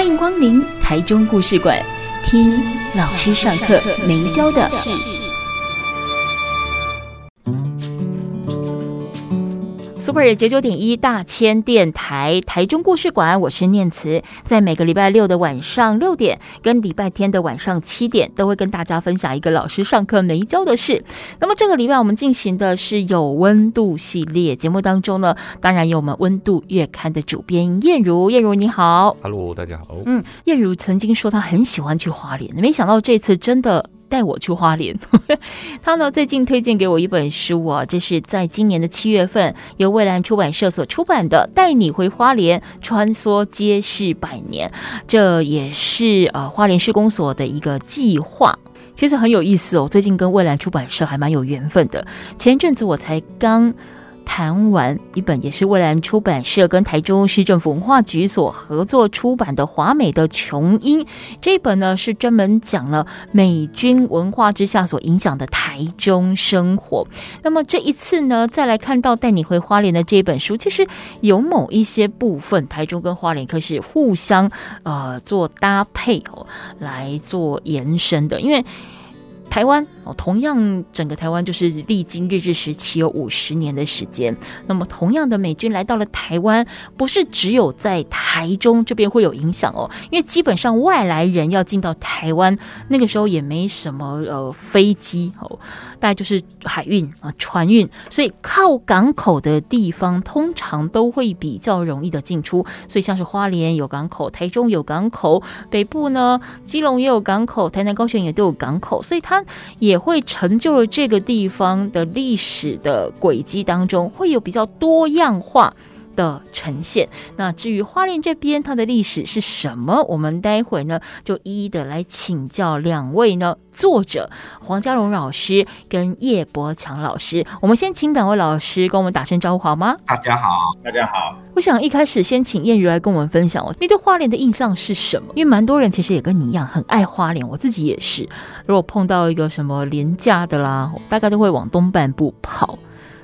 欢迎光临台中故事馆，听老师上课没教的事。Super 九九点一大千电台台中故事馆，我是念慈，在每个礼拜六的晚上六点跟礼拜天的晚上七点，都会跟大家分享一个老师上课没教的事。那么这个礼拜我们进行的是有温度系列节目当中呢，当然有我们温度月刊的主编燕如，燕如你好，Hello，大家好。嗯，燕如曾经说她很喜欢去花莲，没想到这次真的。带我去花莲，他呢最近推荐给我一本书啊，这是在今年的七月份由蔚蓝出版社所出版的《带你回花莲，穿梭街市百年》，这也是呃花莲市公所的一个计划，其实很有意思哦。最近跟蔚蓝出版社还蛮有缘分的，前阵子我才刚。谈完一本也是蔚蓝出版社跟台中市政府文化局所合作出版的《华美的琼英》这本呢，是专门讲了美军文化之下所影响的台中生活。那么这一次呢，再来看到带你回花莲的这本书，其实有某一些部分台中跟花莲可是互相呃做搭配哦，来做延伸的，因为台湾。同样，整个台湾就是历经日治时期有五十年的时间。那么，同样的美军来到了台湾，不是只有在台中这边会有影响哦，因为基本上外来人要进到台湾，那个时候也没什么呃飞机哦，大概就是海运啊船运，所以靠港口的地方通常都会比较容易的进出。所以像是花莲有港口，台中有港口，北部呢基隆也有港口，台南高雄也都有港口，所以它也。会成就了这个地方的历史的轨迹当中，会有比较多样化的呈现。那至于花莲这边，它的历史是什么？我们待会呢就一一的来请教两位呢作者黄家荣老师跟叶伯强老师。我们先请两位老师跟我们打声招呼好吗？大家好，大家好。我想一开始先请燕如来跟我们分享哦，你对花莲的印象是什么？因为蛮多人其实也跟你一样很爱花莲，我自己也是。如果碰到一个什么廉价的啦，大概都会往东半部跑。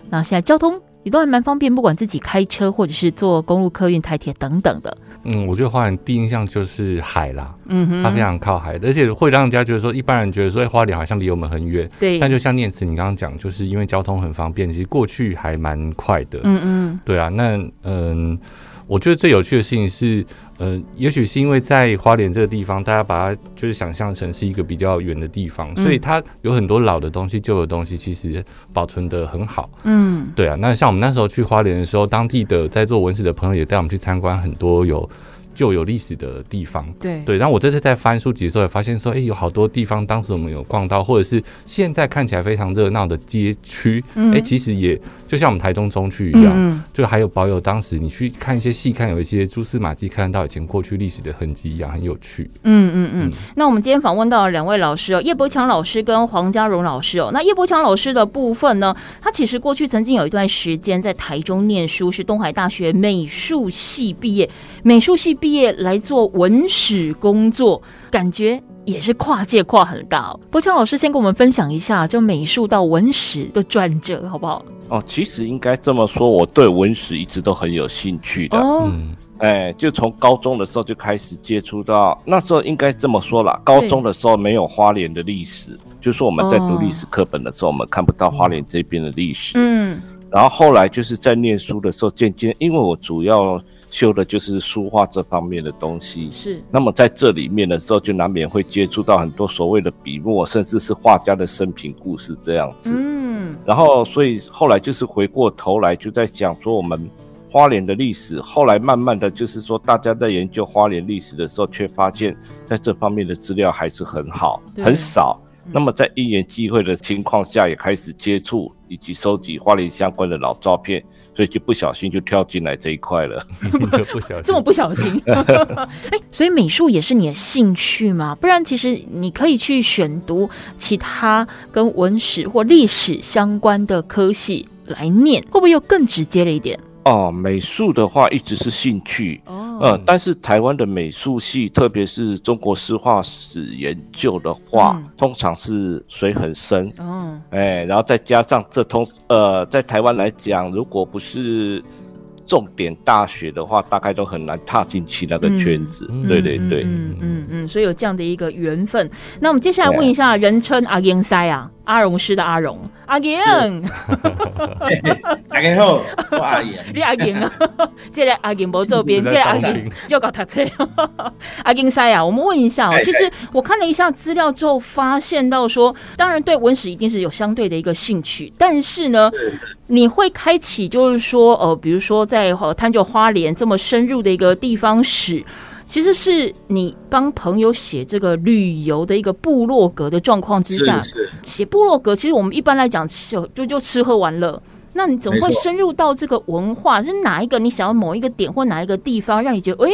那现在交通。也都还蛮方便，不管自己开车或者是坐公路客运、台铁等等的。嗯，我觉得花莲第一印象就是海啦，嗯哼，它非常靠海，而且会让人家觉得说，一般人觉得说，哎花莲好像离我们很远。对。但就像念慈你刚刚讲，就是因为交通很方便，其实过去还蛮快的。嗯嗯。对啊，那嗯。我觉得最有趣的事情是，呃，也许是因为在花莲这个地方，大家把它就是想象成是一个比较远的地方，所以它有很多老的东西、旧的东西，其实保存的很好。嗯，对啊。那像我们那时候去花莲的时候，当地的在做文史的朋友也带我们去参观很多有。就有历史的地方，对对。然后我这次在翻书籍的时候，也发现说，哎，有好多地方当时我们有逛到，或者是现在看起来非常热闹的街区，哎、嗯，其实也就像我们台中中区一样，嗯，就还有保有当时你去看一些细看，有一些蛛丝马迹，看得到以前过去历史的痕迹一样，很有趣。嗯嗯嗯。那我们今天访问到了两位老师哦，叶伯强老师跟黄家荣老师哦。那叶伯强老师的部分呢，他其实过去曾经有一段时间在台中念书，是东海大学美术系毕业，美术系。毕业来做文史工作，感觉也是跨界跨很大哦。柏强老师先跟我们分享一下，就美术到文史的转折，好不好？哦，其实应该这么说，我对文史一直都很有兴趣的。哦，哎，就从高中的时候就开始接触到，那时候应该这么说啦，高中的时候没有花莲的历史，就是我们在读历史课本的时候，我们看不到花莲这边的历史。嗯，然后后来就是在念书的时候，渐渐因为我主要。修的就是书画这方面的东西，是。那么在这里面的时候，就难免会接触到很多所谓的笔墨，甚至是画家的生平故事这样子。嗯。然后，所以后来就是回过头来就在想说我们花莲的历史。后来慢慢的就是说，大家在研究花莲历史的时候，却发现在这方面的资料还是很好，很少。那么在因缘际会的情况下，也开始接触。以及收集花莲相关的老照片，所以就不小心就跳进来这一块了。不小心，这么不小心。哎，所以美术也是你的兴趣嘛？不然其实你可以去选读其他跟文史或历史相关的科系来念，会不会又更直接了一点？哦，美术的话一直是兴趣，哦、呃，但是台湾的美术系，特别是中国诗画史研究的话，嗯、通常是水很深，哦，哎，然后再加上这通，呃，在台湾来讲，如果不是。重点大学的话，大概都很难踏进去那个圈子。嗯、对对对，嗯嗯嗯，所以有这样的一个缘分。那我们接下来问一下，人称阿英塞啊，阿荣师的阿荣，阿英，大家好，我阿英，你阿英啊？这个阿英不这边，这个阿英就搞他车。阿英塞啊，我们问一下哦，其实我看了一下资料之后，发现到说，当然对文史一定是有相对的一个兴趣，但是呢。你会开启，就是说，呃，比如说在探究花莲这么深入的一个地方史，其实是你帮朋友写这个旅游的一个部落格的状况之下，写部落格。其实我们一般来讲，就就就吃喝玩乐。那你怎么会深入到这个文化？是哪一个你想要某一个点或哪一个地方，让你觉得哎，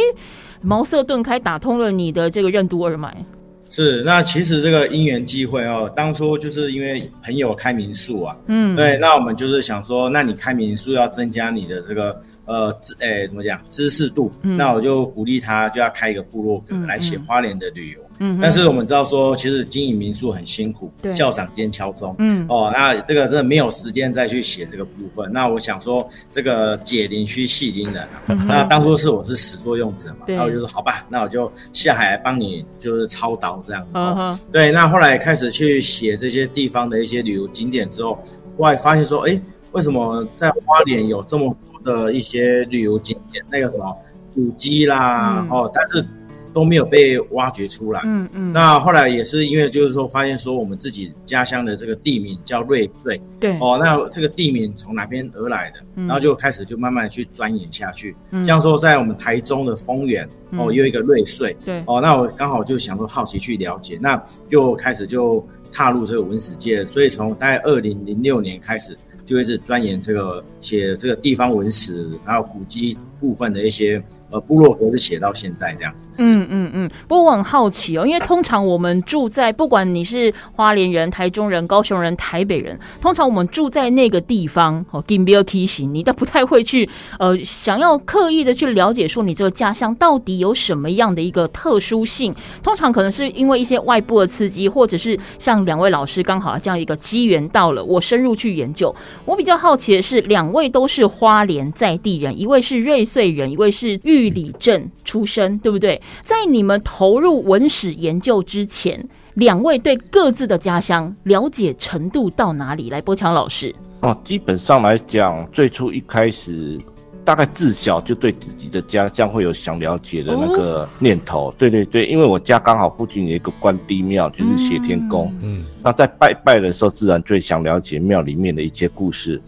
茅塞顿开，打通了你的这个任督二脉？是，那其实这个因缘际会哦，当初就是因为朋友开民宿啊，嗯，对，那我们就是想说，那你开民宿要增加你的这个呃知，诶，怎么讲，知识度，嗯，那我就鼓励他就要开一个部落格来写花莲的旅游。嗯，但是我们知道说，其实经营民宿很辛苦，对，校长兼敲钟，嗯，哦，那这个真的没有时间再去写这个部分。那我想说，这个解铃须系铃人，那当初是我是始作俑者嘛，然后我就说好吧，那我就下海来帮你就是操刀这样。嗯，对，那后来开始去写这些地方的一些旅游景点之后，我还发现说，哎，为什么在花莲有这么多的一些旅游景点，那个什么古迹啦，哦，但是。都没有被挖掘出来。嗯嗯。那后来也是因为就是说，发现说我们自己家乡的这个地名叫瑞穗。对。哦，那这个地名从哪边而来的？然后就开始就慢慢去钻研下去。嗯。这样说，在我们台中的丰原，哦，有一个瑞穗。对。哦，那我刚好就想说好奇去了解，那就开始就踏入这个文史界。所以从大概二零零六年开始，就一直钻研这个写这个地方文史，还有古迹部分的一些。呃，部落格是写到现在这样子。嗯嗯嗯。不过我很好奇哦，因为通常我们住在，不管你是花莲人、台中人、高雄人、台北人，通常我们住在那个地方哦，金标提醒你，都不太会去呃，想要刻意的去了解说你这个家乡到底有什么样的一个特殊性。通常可能是因为一些外部的刺激，或者是像两位老师刚好这样一个机缘到了，我深入去研究。我比较好奇的是，两位都是花莲在地人，一位是瑞穗人，一位是玉。玉里镇出身，对不对？在你们投入文史研究之前，两位对各自的家乡了解程度到哪里？来，波强老师。哦，基本上来讲，最初一开始，大概自小就对自己的家乡会有想了解的那个念头。哦、对对对，因为我家刚好附近有一个关帝庙，就是谢天宫。嗯，那在拜拜的时候，自然最想了解庙里面的一些故事。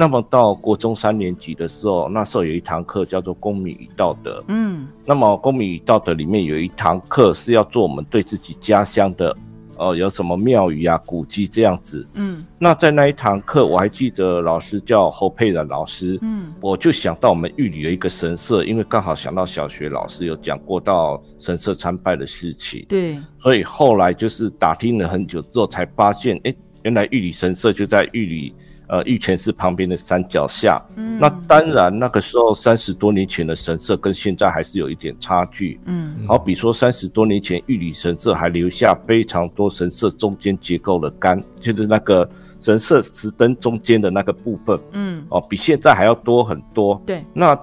那么到国中三年级的时候，那时候有一堂课叫做公民与道德。嗯，那么公民与道德里面有一堂课是要做我们对自己家乡的，呃，有什么庙宇啊、古迹这样子。嗯，那在那一堂课，我还记得老师叫侯佩然老师。嗯，我就想到我们玉里有一个神社，因为刚好想到小学老师有讲过到神社参拜的事情。对，所以后来就是打听了很久之后，才发现，哎，原来玉里神社就在玉里。呃，玉泉寺旁边的山脚下，嗯，那当然那个时候三十多年前的神社跟现在还是有一点差距，嗯，好比说三十多年前玉里神社还留下非常多神社中间结构的杆，就是那个神社石灯中间的那个部分，嗯，哦，比现在还要多很多，对，那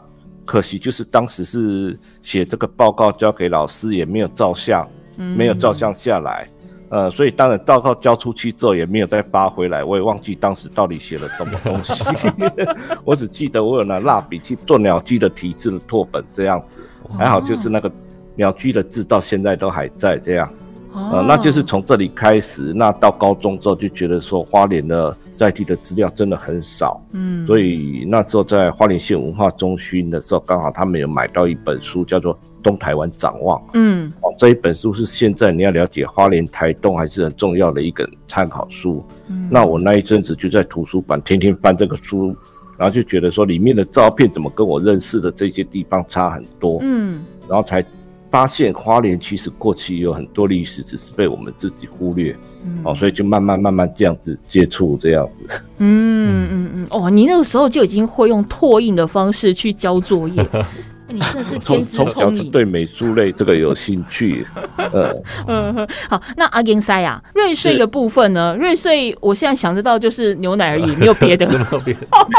可惜就是当时是写这个报告交给老师也没有照相，嗯，没有照相下来。呃，所以当然报告交出去之后也没有再发回来，我也忘记当时到底写了什么东西，我只记得我有拿蜡笔去做鸟居的题字的拓本这样子，还好就是那个鸟居的字到现在都还在这样，呃，那就是从这里开始，那到高中之后就觉得说花莲的在地的资料真的很少，嗯，所以那时候在花莲县文化中心的时候，刚好他们有买到一本书叫做《东台湾展望》，嗯，哦这一本书是现在你要了解花莲台东还是很重要的一个参考书。嗯，那我那一阵子就在图书馆天天翻这个书，然后就觉得说里面的照片怎么跟我认识的这些地方差很多。嗯，然后才发现花莲其实过去有很多历史，只是被我们自己忽略。嗯，哦，所以就慢慢慢慢这样子接触这样子。嗯嗯嗯，哦，你那个时候就已经会用拓印的方式去交作业。你真的是 天资聪明，对美术类这个有兴趣。嗯 嗯，好，那阿金塞啊，瑞穗的部分呢？瑞穗，我现在想得到就是牛奶而已，没有别的。没错没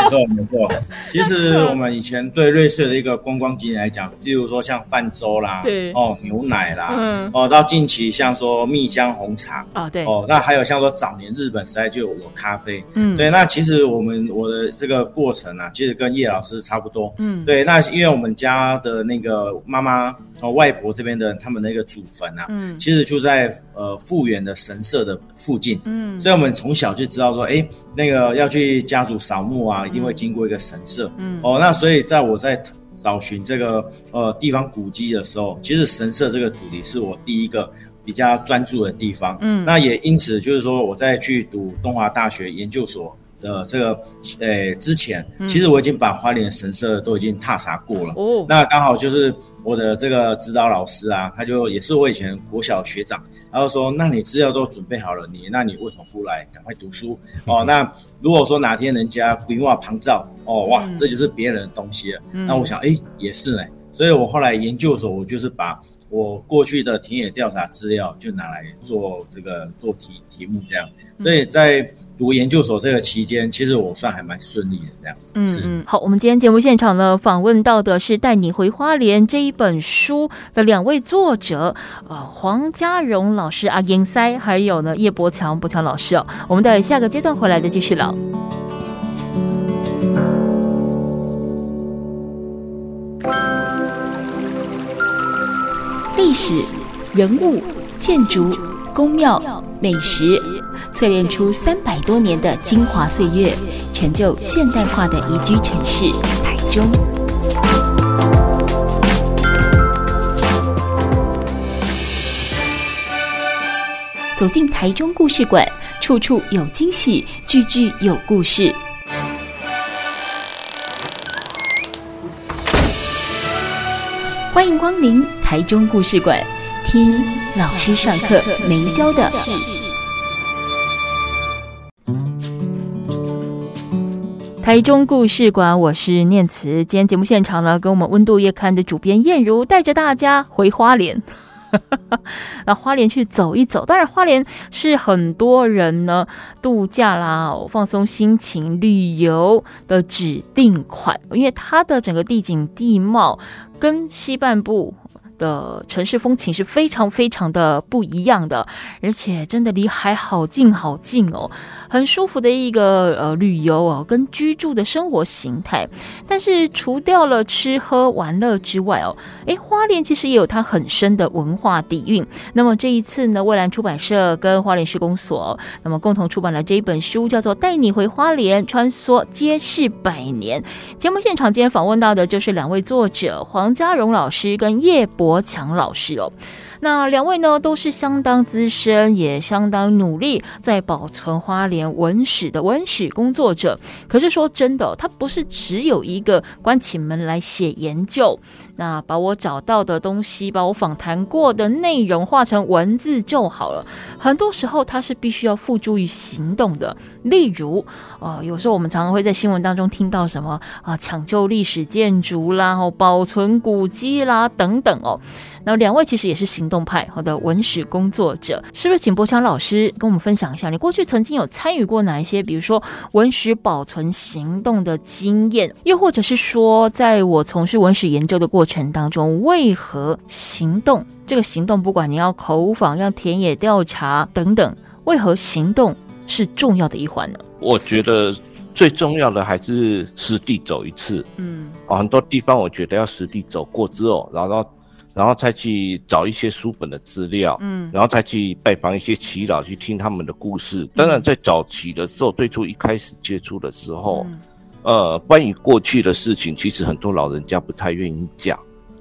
错，没错。其实我们以前对瑞穗的一个观光景点来讲，例如说像泛舟啦，对哦，牛奶啦，嗯哦，到近期像说蜜香红茶啊，对哦，那还有像说早年日本时代就有有咖啡，嗯，对。那其实我们我的这个过程啊，其实跟叶老师差不多，嗯，对。那因为我们家。他的那个妈妈哦，外婆这边的他们那个祖坟啊，嗯，其实就在呃复原的神社的附近，嗯，所以我们从小就知道说，哎、欸，那个要去家族扫墓啊，一定会经过一个神社，嗯，哦，那所以在我在找寻这个呃地方古迹的时候，其实神社这个主题是我第一个比较专注的地方，嗯，那也因此就是说我在去读东华大学研究所。的这个，诶、欸，之前其实我已经把花莲神社都已经踏查过了。哦，那刚好就是我的这个指导老师啊，他就也是我以前国小学长，然后说：“那你资料都准备好了，你那你为什么不来赶快读书？哦，那如果说哪天人家规划旁照，哦哇，这就是别人的东西了。那我想，哎、欸，也是呢。所以我后来研究所，我就是把我过去的田野调查资料就拿来做这个做题题目这样。所以在读研究所这个期间，其实我算还蛮顺利的这样子。嗯嗯，好，我们今天节目现场呢，访问到的是《带你回花莲》这一本书的两位作者，呃，黄家荣老师阿英塞，还有呢叶伯强伯强老师哦。我们待下个阶段回来再继续聊。历史、人物、建筑、宫庙、美食。淬炼出三百多年的精华岁月，成就现代化的宜居城市台中。走进台中故事馆，处处有惊喜，句句有故事。欢迎光临台中故事馆，听老师上课没教的事。台中故事馆，我是念慈。今天节目现场呢，跟我们温度月刊的主编燕如带着大家回花莲，那花莲去走一走。当然，花莲是很多人呢度假啦、放松心情、旅游的指定款，因为它的整个地景地貌跟西半部的城市风情是非常非常的不一样的，而且真的离海好近好近哦。很舒服的一个呃旅游哦，跟居住的生活形态。但是除掉了吃喝玩乐之外哦，诶，花莲其实也有它很深的文化底蕴。那么这一次呢，蔚蓝出版社跟花莲施工所，那么共同出版了这一本书，叫做《带你回花莲，穿梭街市百年》。节目现场今天访问到的就是两位作者黄家荣老师跟叶柏强老师哦。那两位呢，都是相当资深，也相当努力，在保存花莲文史的文史工作者。可是说真的，他不是只有一个关起门来写研究。那把我找到的东西，把我访谈过的内容化成文字就好了。很多时候，它是必须要付诸于行动的。例如，呃，有时候我们常常会在新闻当中听到什么啊，抢救历史建筑啦，哦，保存古迹啦，等等哦。那两位其实也是行动派好的文史工作者，是不是？请柏强老师跟我们分享一下，你过去曾经有参与过哪一些，比如说文史保存行动的经验，又或者是说，在我从事文史研究的过程。程当中，为何行动？这个行动，不管你要口访、要田野调查等等，为何行动是重要的一环呢？我觉得最重要的还是实地走一次。嗯，很多地方我觉得要实地走过之后，然后然后再去找一些书本的资料，嗯，然后再去拜访一些祈老，去听他们的故事。当然，在早期的时候，最初一开始接触的时候。嗯呃，关于过去的事情，其实很多老人家不太愿意讲，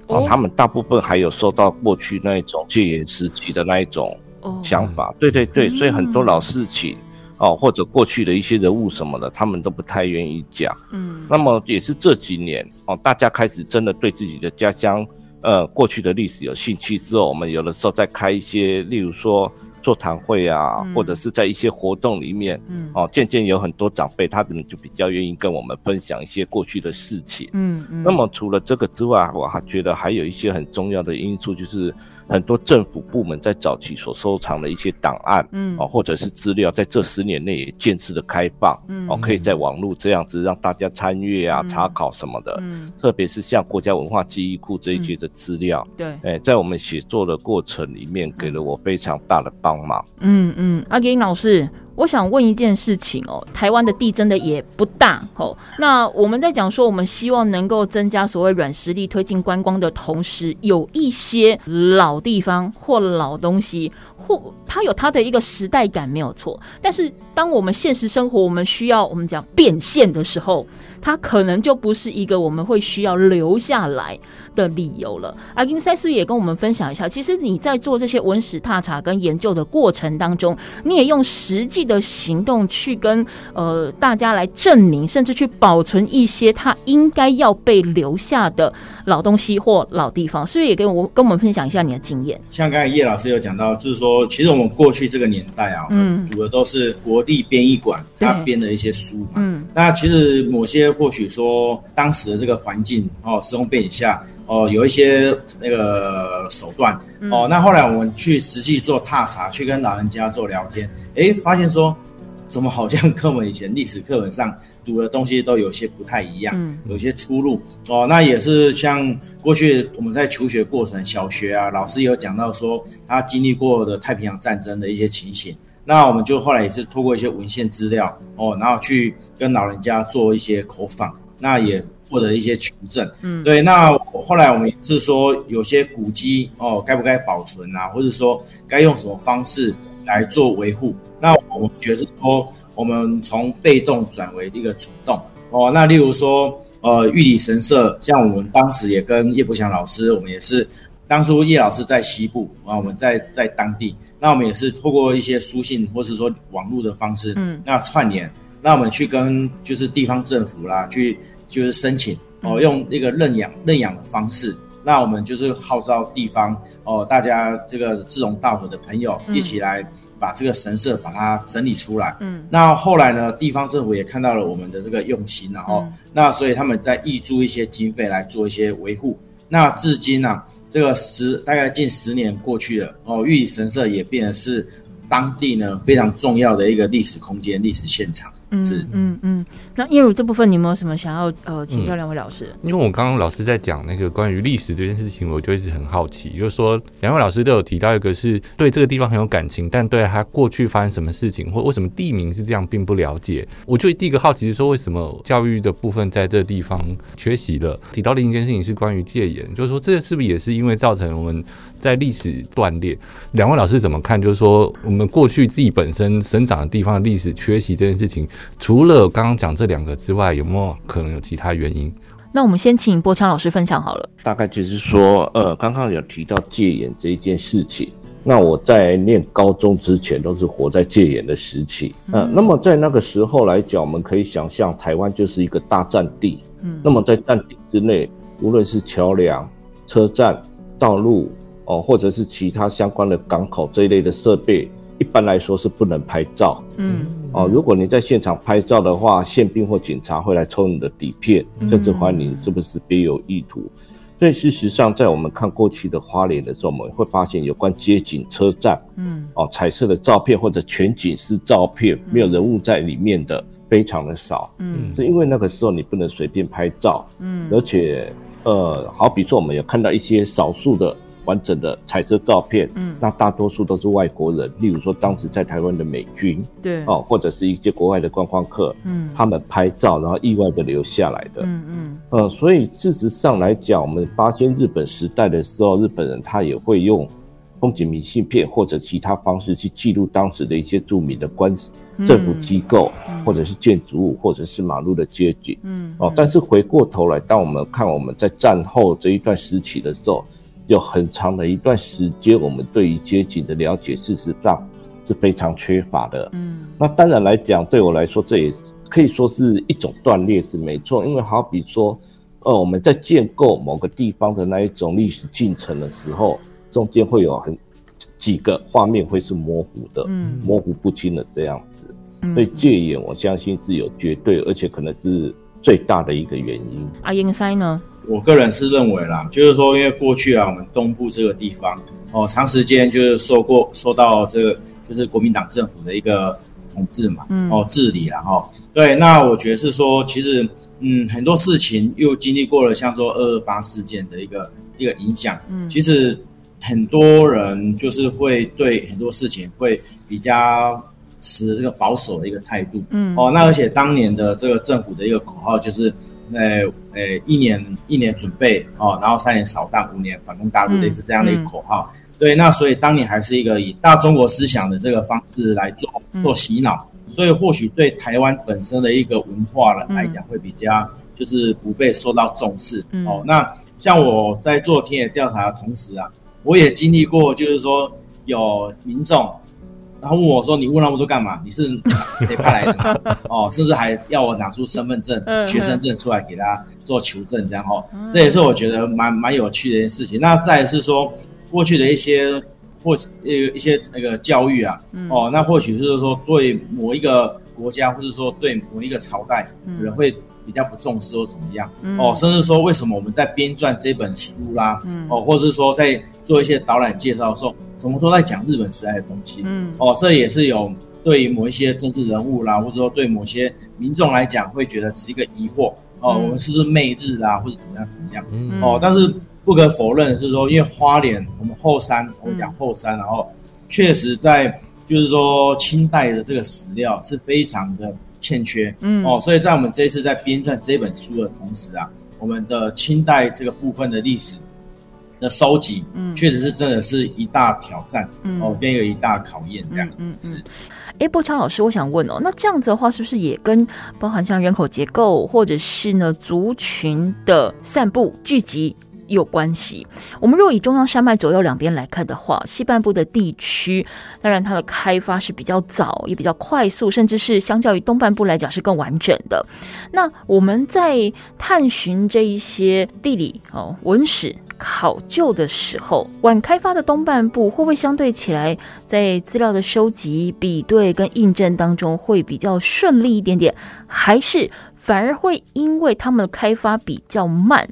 哦，他们大部分还有受到过去那一种戒严时期的那一种想法。对对对，所以很多老事情哦，或者过去的一些人物什么的，他们都不太愿意讲。嗯，那么也是这几年哦，大家开始真的对自己的家乡呃过去的历史有兴趣之后，我们有的时候再开一些，例如说。座谈会啊，或者是在一些活动里面，嗯，哦，渐渐有很多长辈，他可能就比较愿意跟我们分享一些过去的事情，嗯嗯。那么除了这个之外，我还觉得还有一些很重要的因素，就是。很多政府部门在早期所收藏的一些档案，嗯，哦，或者是资料，在这十年内也渐次的开放，嗯，哦，可以在网络这样子让大家参阅啊、查考什么的，嗯，特别是像国家文化记忆库这一些的资料，对，哎，在我们写作的过程里面，给了我非常大的帮忙。嗯嗯，阿金老师。我想问一件事情哦，台湾的地真的也不大哦。那我们在讲说，我们希望能够增加所谓软实力，推进观光的同时，有一些老地方或老东西，或它有它的一个时代感没有错。但是，当我们现实生活我们需要我们讲变现的时候，它可能就不是一个我们会需要留下来的理由了。阿金塞斯也跟我们分享一下，其实你在做这些文史踏查跟研究的过程当中，你也用实际的行动去跟呃大家来证明，甚至去保存一些它应该要被留下的老东西或老地方，是不是也跟我跟我们分享一下你的经验？像刚才叶老师有讲到，就是说，其实我们过去这个年代啊，嗯，读的都是国立编译馆他编的一些书嘛，嗯，那其实某些或许说当时的这个环境哦，时空背景下。哦，有一些那个手段哦，那后来我们去实际做踏查，去跟老人家做聊天，诶，发现说，怎么好像跟我们以前历史课本上读的东西都有些不太一样，嗯有些出入哦。那也是像过去我们在求学过程，小学啊，老师也有讲到说他经历过的太平洋战争的一些情形，那我们就后来也是透过一些文献资料哦，然后去跟老人家做一些口访，那也。获得一些求证，嗯，对，那后来我们也是说，有些古迹哦，该不该保存啊，或者说该用什么方式来做维护？那我们觉得是说，我们从被动转为一个主动哦。那例如说，呃，玉里神社，像我们当时也跟叶伯祥老师，我们也是当初叶老师在西部啊，我们在在当地，那我们也是透过一些书信或是说网络的方式，嗯，那串联，那我们去跟就是地方政府啦去。就是申请哦，用那个认养认养的方式，那我们就是号召地方哦，大家这个志同道合的朋友一起来把这个神社把它整理出来。嗯，那后来呢，地方政府也看到了我们的这个用心，然后那所以他们在挹注一些经费来做一些维护。那至今呢，这个十大概近十年过去了哦，玉里神社也变得是当地呢非常重要的一个历史空间、历史现场。是，嗯嗯，那叶如这部分，你有没有什么想要呃请教两位老师？嗯、因为我刚刚老师在讲那个关于历史这件事情，我就一直很好奇，就是说两位老师都有提到一个是对这个地方很有感情，但对他过去发生什么事情或为什么地名是这样并不了解。我就第一个好奇是说，为什么教育的部分在这个地方缺席了？提到另一件事情是关于戒严，就是说这是不是也是因为造成我们在历史断裂？两位老师怎么看？就是说我们过去自己本身生长的地方的历史缺席这件事情。除了刚刚讲这两个之外，有没有可能有其他原因？那我们先请波强老师分享好了。大概就是说，呃，刚刚有提到戒严这一件事情。那我在念高中之前都是活在戒严的时期，嗯、呃，那么在那个时候来讲，我们可以想象台湾就是一个大战地，嗯，那么在战地之内，无论是桥梁、车站、道路，哦、呃，或者是其他相关的港口这一类的设备。一般来说是不能拍照，嗯，哦，如果你在现场拍照的话，宪兵或警察会来抽你的底片，甚至怀疑你是不是别有意图。所以事实上，在我们看过去的花莲的时候，我们会发现有关街景、车站，嗯，哦，彩色的照片或者全景式照片，没有人物在里面的非常的少，嗯，是因为那个时候你不能随便拍照，嗯，而且，呃，好比说我们有看到一些少数的。完整的彩色照片，嗯，那大多数都是外国人，例如说当时在台湾的美军，对，哦，或者是一些国外的观光客，嗯，他们拍照然后意外的留下来的，嗯嗯，呃，所以事实上来讲，我们发现日本时代的时候，日本人他也会用风景明信片或者其他方式去记录当时的一些著名的官司、政府机构，或者是建筑物，或者是马路的街景。嗯，哦，但是回过头来，当我们看我们在战后这一段时期的时候，有很长的一段时间，我们对于街景的了解，事实上是非常缺乏的。嗯，那当然来讲，对我来说，这也可以说是一种断裂，是没错。因为好比说，呃，我们在建构某个地方的那一种历史进程的时候。中间会有很几个画面会是模糊的，嗯，模糊不清的这样子，嗯，所以戒严我相信是有绝对，而且可能是最大的一个原因。阿英塞呢？我个人是认为啦，就是说，因为过去啊，我们东部这个地方哦，长时间就是受过受到这个就是国民党政府的一个统治嘛，嗯，哦治理然后对，那我觉得是说，其实嗯很多事情又经历过了，像说二二八事件的一个一个影响，嗯，其实。很多人就是会对很多事情会比较持这个保守的一个态度，嗯，哦，那而且当年的这个政府的一个口号就是，呃，呃，一年一年准备哦，然后三年扫荡，五年反攻大陆，类似这样的一个口号。对，那所以当年还是一个以大中国思想的这个方式来做做洗脑，所以或许对台湾本身的一个文化了来讲会比较就是不被受到重视。哦，那像我在做田野调查的同时啊。我也经历过，就是说有民众，然后问我说：“你问那么多干嘛？你是谁派来的？” 哦，甚至还要我拿出身份证、学生证出来给他做求证，这样哦，这也是我觉得蛮蛮有趣的一件事情。那再是说过去的一些或呃一些那个教育啊，哦，那或许是说对某一个国家，或者说对某一个朝代，可能会。比较不重视或怎么样、嗯、哦，甚至说为什么我们在编撰这本书啦，嗯、哦，或者是说在做一些导览介绍的时候，怎么都在讲日本时代的东西，嗯，哦，这也是有对于某一些政治人物啦，或者说对某些民众来讲，会觉得是一个疑惑，哦，嗯、我们是不是媚日啊，或者怎么样怎么样，嗯、哦，但是不可否认的是说，因为花莲我们后山，我们讲后山，然后确实在就是说清代的这个史料是非常的。欠缺，嗯哦，所以在我们这一次在编撰这本书的同时啊，我们的清代这个部分的历史的收集，嗯，确实是真的是一大挑战，嗯哦，跟有一大考验这样子。嗯嗯。哎、欸，柏强老师，我想问哦，那这样子的话，是不是也跟包含像人口结构，或者是呢族群的散布聚集？有关系。我们若以中央山脉左右两边来看的话，西半部的地区，当然它的开发是比较早，也比较快速，甚至是相较于东半部来讲是更完整的。那我们在探寻这一些地理哦文史考究的时候，晚开发的东半部会不会相对起来，在资料的收集、比对跟印证当中会比较顺利一点点，还是反而会因为他们的开发比较慢？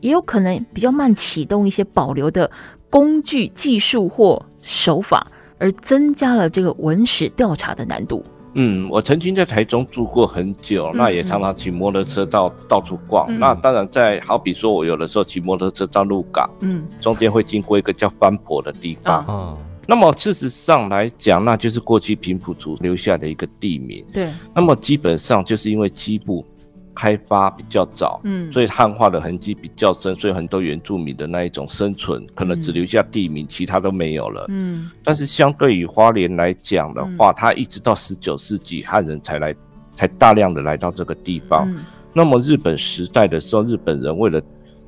也有可能比较慢启动一些保留的工具、技术或手法，而增加了这个文史调查的难度。嗯，我曾经在台中住过很久，嗯、那也常常骑摩托车到到处逛。嗯、那当然在好比说，我有的时候骑摩托车到鹿港，嗯，中间会经过一个叫番婆的地方。嗯，那么事实上来讲，那就是过去平埔族留下的一个地名。对，那么基本上就是因为基部。开发比较早，嗯，所以汉化的痕迹比较深，所以很多原住民的那一种生存，可能只留下地名，嗯、其他都没有了，嗯。但是相对于花莲来讲的话，嗯、它一直到十九世纪汉人才来，才大量的来到这个地方。嗯、那么日本时代的时候，日本人为了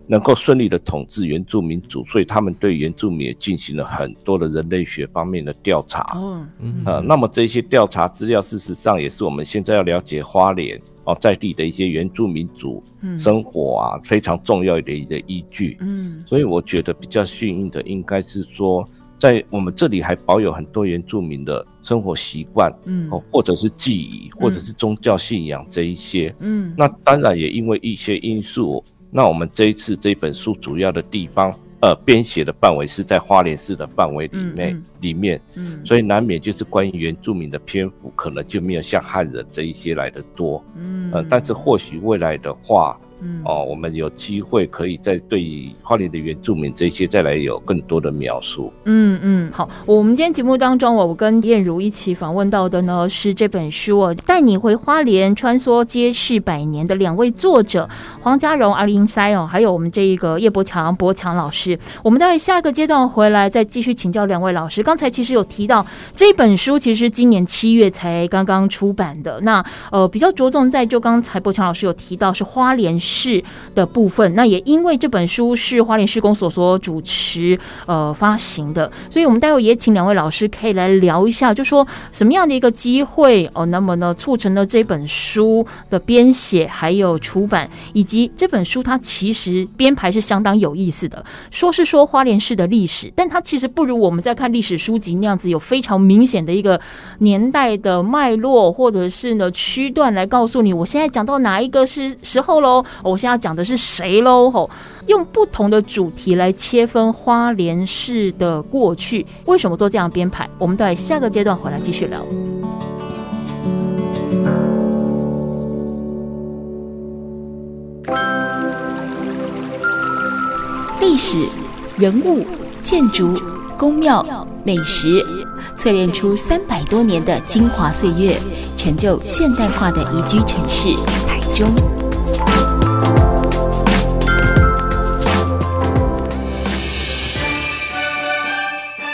能够顺利的统治原住民族，所以他们对原住民也进行了很多的人类学方面的调查。哦，嗯，呃，那么这些调查资料，事实上也是我们现在要了解花莲哦在地的一些原住民族生活啊，嗯、非常重要的一些依据。嗯，所以我觉得比较幸运的，应该是说，在我们这里还保有很多原住民的生活习惯，嗯，哦，或者是记忆，或者是宗教信仰这一些。嗯，那当然也因为一些因素。那我们这一次这本书主要的地方，呃，编写的范围是在花莲市的范围里面，里面，嗯，所以难免就是关于原住民的篇幅，可能就没有像汉人这一些来的多，嗯、呃，但是或许未来的话，嗯，哦，我们有机会可以再对花莲的原住民这些再来有更多的描述。嗯嗯，好，我们今天节目当中，我跟燕如一起访问到的呢是这本书哦，带你回花莲，穿梭街市百年的两位作者黄家荣阿林塞哦，还有我们这一个叶伯强伯强老师。我们待会下一个阶段回来再继续请教两位老师。刚才其实有提到这本书，其实今年七月才刚刚出版的。那呃，比较着重在就刚才伯强老师有提到是花莲市的部分，那也因为这本书是花莲市公所所主持呃发行的，所以我们待会也请两位老师可以来聊一下，就说什么样的一个机会哦，那么呢促成了这本书的编写还有出版，以及这本书它其实编排是相当有意思的，说是说花莲市的历史，但它其实不如我们在看历史书籍那样子有非常明显的一个年代的脉络，或者是呢区段来告诉你，我现在讲到哪一个是时候喽。我现在要讲的是谁喽？吼，用不同的主题来切分花莲市的过去，为什么做这样编排？我们待下个阶段回来继续聊。历史、人物、建筑、宫庙、美食，淬炼出三百多年的精华岁月，成就现代化的宜居城市台中。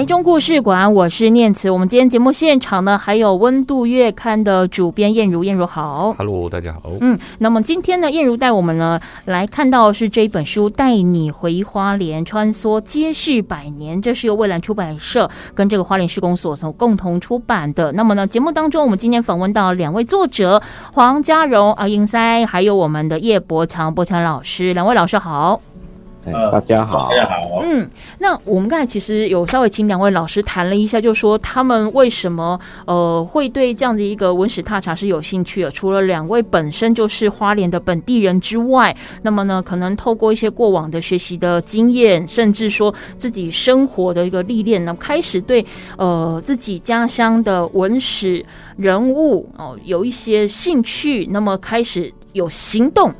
台中故事馆，我是念慈。我们今天节目现场呢，还有温度月刊的主编燕如，燕如好，Hello，大家好。嗯，那么今天呢，燕如带我们呢来看到的是这一本书《带你回花莲，穿梭街市百年》，这是由蔚蓝出版社跟这个花莲市公所所共同出版的。那么呢，节目当中我们今天访问到两位作者黄家荣阿英塞，还有我们的叶伯强伯强老师，两位老师好。呃，大家好，大家好。嗯，那我们刚才其实有稍微请两位老师谈了一下，就说他们为什么呃会对这样的一个文史踏查是有兴趣的。除了两位本身就是花莲的本地人之外，那么呢，可能透过一些过往的学习的经验，甚至说自己生活的一个历练呢，开始对呃自己家乡的文史人物哦、呃、有一些兴趣，那么开始有行动。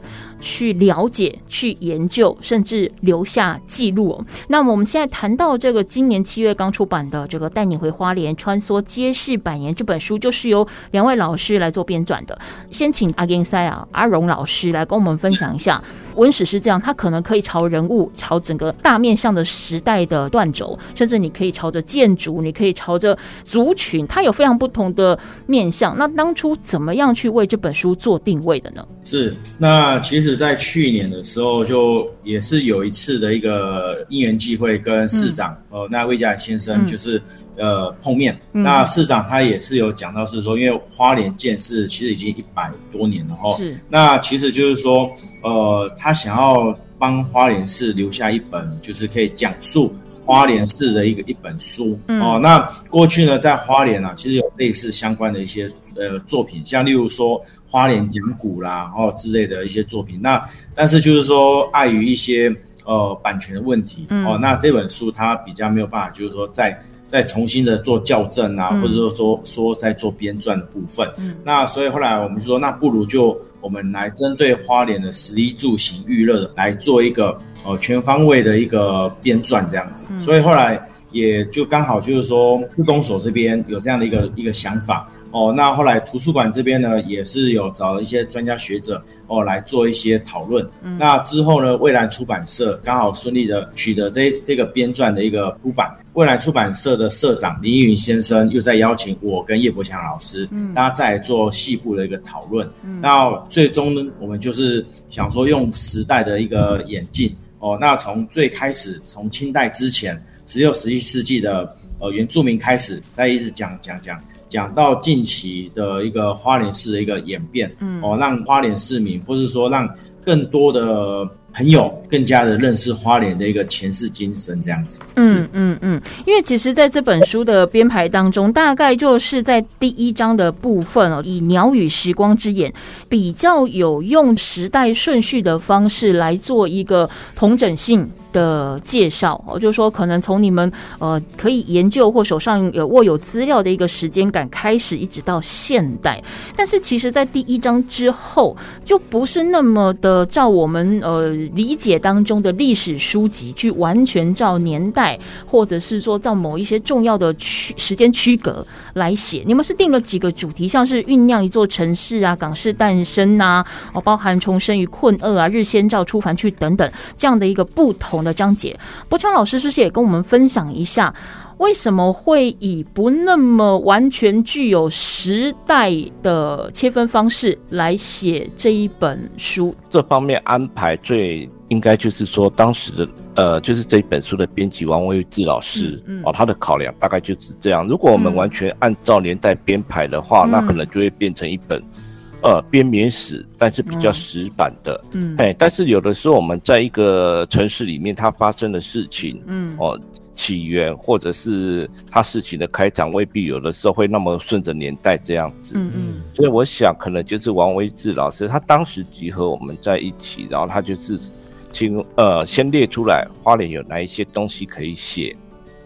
去了解、去研究，甚至留下记录。那么我们现在谈到这个今年七月刚出版的这个《带你回花莲，穿梭街市百年》这本书，就是由两位老师来做编撰的。先请阿英塞啊、阿荣老师来跟我们分享一下。文史是这样，它可能可以朝人物、朝整个大面向的时代的断轴，甚至你可以朝着建筑，你可以朝着族群，它有非常不同的面向。那当初怎么样去为这本书做定位的呢？是，那其实，在去年的时候，就也是有一次的一个因缘际会，跟市长、嗯、呃，那魏家先生就是。嗯呃，碰面，那市长他也是有讲到，是说，因为花莲建市其实已经一百多年了哦，那其实就是说，呃，他想要帮花莲市留下一本，就是可以讲述花莲市的一个一本书哦。那过去呢，在花莲啊，其实有类似相关的一些呃作品，像例如说花莲讲古啦，然后之类的一些作品。那但是就是说，碍于一些呃版权的问题哦，那这本书它比较没有办法，就是说在。再重新的做校正啊，或者说说说在做编撰的部分。嗯，那所以后来我们就说，那不如就我们来针对花莲的食衣住行娱乐来做一个呃全方位的一个编撰这样子。所以后来也就刚好就是说，市公所这边有这样的一个一个想法。哦，那后来图书馆这边呢，也是有找了一些专家学者哦来做一些讨论。嗯，那之后呢，蔚蓝出版社刚好顺利的取得这这个编撰的一个出版。蔚蓝出版社的社长林云先生又在邀请我跟叶柏强老师，嗯，大家再来做细部的一个讨论。嗯，那最终呢，我们就是想说用时代的一个演进哦，那从最开始从清代之前，十六、十一世纪的呃原住民开始，再一直讲讲讲。讲到近期的一个花莲市的一个演变，嗯，哦，让花莲市民，或是说让更多的很有更加的认识花莲的一个前世今生这样子。嗯嗯嗯，因为其实在这本书的编排当中，大概就是在第一章的部分哦，以鸟语时光之眼比较有用时代顺序的方式来做一个同整性。的介绍，我就是说，可能从你们呃可以研究或手上有握有资料的一个时间感开始，一直到现代。但是，其实，在第一章之后，就不是那么的照我们呃理解当中的历史书籍去完全照年代，或者是说照某一些重要的区时间区隔来写。你们是定了几个主题，像是酝酿一座城市啊，港市诞生呐，哦，包含重生于困厄啊，日先照出凡去等等这样的一个不同。的章节，博强老师是不是也跟我们分享一下，为什么会以不那么完全具有时代的切分方式来写这一本书？这方面安排最应该就是说，当时的呃，就是这一本书的编辑王维志老师、嗯嗯、哦，他的考量大概就是这样。如果我们完全按照年代编排的话，嗯、那可能就会变成一本。呃，编年史，但是比较死板的，嗯，哎，但是有的时候我们在一个城市里面，它发生的事情，嗯，哦，起源或者是它事情的开展，未必有的时候会那么顺着年代这样子，嗯嗯，所以我想可能就是王维志老师他当时集合我们在一起，然后他就是请呃先列出来花莲有哪一些东西可以写。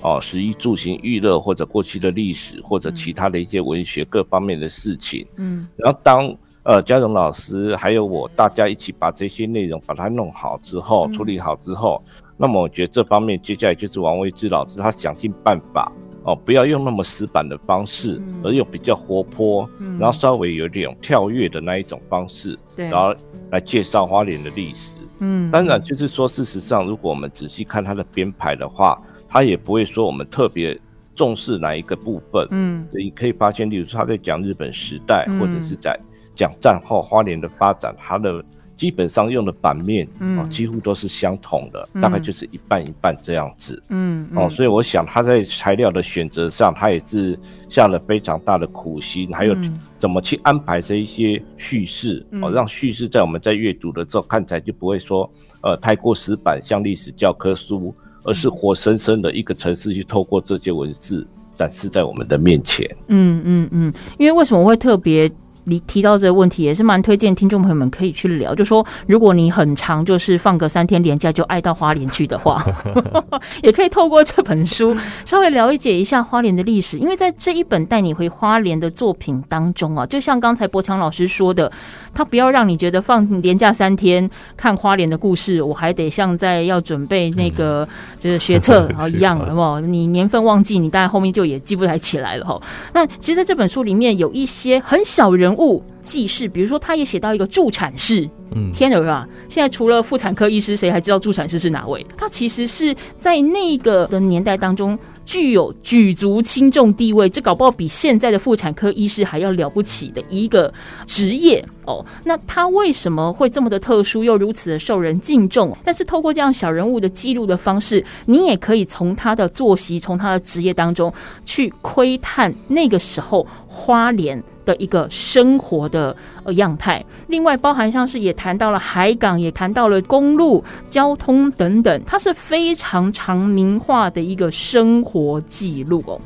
哦，食衣住行娱乐，或者过去的历史，或者其他的一些文学各方面的事情。嗯，然后当呃嘉荣老师还有我大家一起把这些内容把它弄好之后，处理好之后，那么我觉得这方面接下来就是王维志老师他想尽办法哦，不要用那么死板的方式，而用比较活泼，然后稍微有点跳跃的那一种方式，然后来介绍花莲的历史。嗯，当然就是说，事实上如果我们仔细看他的编排的话。他也不会说我们特别重视哪一个部分，嗯，所以可以发现，例如说他在讲日本时代，嗯、或者是在讲战后花莲的发展，它的基本上用的版面，嗯、哦，几乎都是相同的，嗯、大概就是一半一半这样子，嗯，哦，所以我想他在材料的选择上，他也是下了非常大的苦心，还有怎么去安排这一些叙事，嗯、哦，让叙事在我们在阅读的时候看起来就不会说，呃，太过死板，像历史教科书。而是活生生的一个城市，去透过这些文字展示在我们的面前。嗯嗯嗯，因为为什么会特别？你提到这个问题也是蛮推荐听众朋友们可以去聊，就说如果你很长就是放个三天连假就爱到花莲去的话，也可以透过这本书稍微了解一下花莲的历史。因为在这一本带你回花莲的作品当中啊，就像刚才博强老师说的，他不要让你觉得放连假三天看花莲的故事，我还得像在要准备那个就是 学测 啊一样，好不好？你年份忘记，你大概后面就也记不太起来了哈。那其实在这本书里面有一些很小人物记事，比如说，他也写到一个助产士。嗯，天儿啊！现在除了妇产科医师，谁还知道助产士是哪位？他其实是在那个的年代当中具有举足轻重地位，这搞不好比现在的妇产科医师还要了不起的一个职业哦。那他为什么会这么的特殊，又如此的受人敬重？但是透过这样小人物的记录的方式，你也可以从他的作息，从他的职业当中去窥探那个时候花莲的一个生活的呃样态，另外包含像是也谈到了海港，也谈到了公路交通等等，它是非常长明化的一个生活记录哦。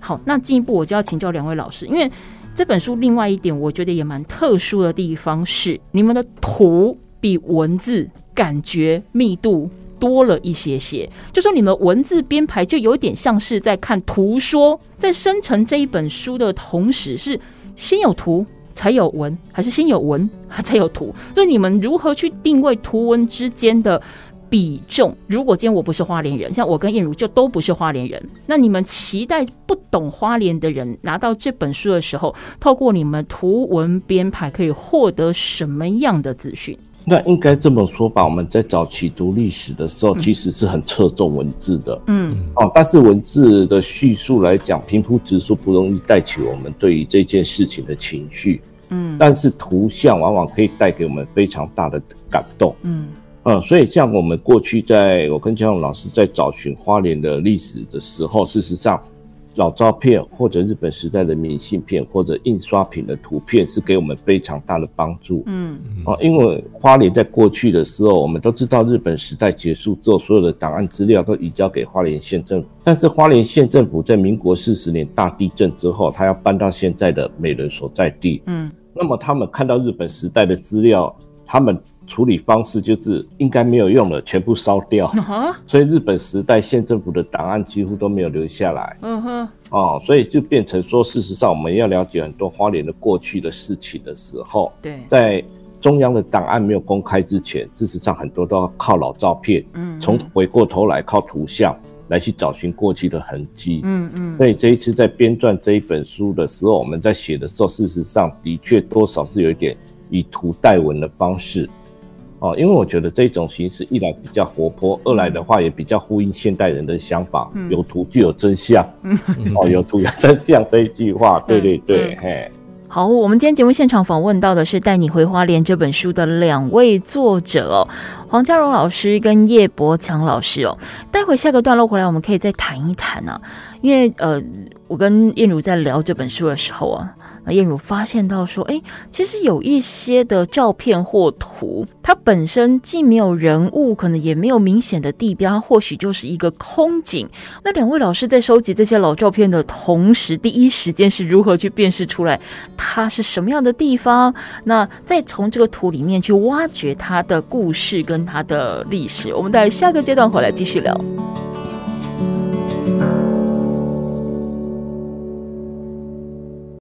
好，那进一步我就要请教两位老师，因为这本书另外一点我觉得也蛮特殊的地方是，你们的图比文字感觉密度多了一些些，就说你们文字编排就有点像是在看图说，在生成这一本书的同时是。先有图才有文，还是先有文 还才有图？所以你们如何去定位图文之间的比重？如果今天我不是花莲人，像我跟燕如就都不是花莲人，那你们期待不懂花莲的人拿到这本书的时候，透过你们图文编排，可以获得什么样的资讯？那应该这么说吧，我们在早期读历史的时候，其实是很侧重文字的，嗯，哦，但是文字的叙述来讲，平铺直述不容易带起我们对于这件事情的情绪，嗯，但是图像往往可以带给我们非常大的感动，嗯，嗯，所以像我们过去在我跟江勇老师在找寻花莲的历史的时候，事实上。老照片或者日本时代的明信片或者印刷品的图片是给我们非常大的帮助。嗯，啊，因为花莲在过去的时候，我们都知道日本时代结束之后，所有的档案资料都移交给花莲县政府。但是花莲县政府在民国四十年大地震之后，他要搬到现在的美人所在地。嗯，那么他们看到日本时代的资料，他们。处理方式就是应该没有用了，全部烧掉。所以日本时代县政府的档案几乎都没有留下来。嗯哼，哦，所以就变成说，事实上我们要了解很多花莲的过去的事情的时候，对，在中央的档案没有公开之前，事实上很多都要靠老照片，嗯，从回过头来靠图像来去找寻过去的痕迹。嗯嗯，所以这一次在编撰这一本书的时候，我们在写的时候，事实上的确多少是有一点以图代文的方式。哦，因为我觉得这种形式一来比较活泼，二来的话也比较呼应现代人的想法，嗯、有图就有真相。嗯、哦，有图有真相这一句话，对对对，嗯、嘿。好，我们今天节目现场访问到的是《带你回花莲》这本书的两位作者哦，黄家荣老师跟叶伯强老师哦。待会下个段落回来，我们可以再谈一谈呢、啊，因为呃，我跟燕如在聊这本书的时候啊。那燕如发现到说，哎，其实有一些的照片或图，它本身既没有人物，可能也没有明显的地标，或许就是一个空景。那两位老师在收集这些老照片的同时，第一时间是如何去辨识出来它是什么样的地方？那再从这个图里面去挖掘它的故事跟它的历史。我们在下个阶段回来继续聊。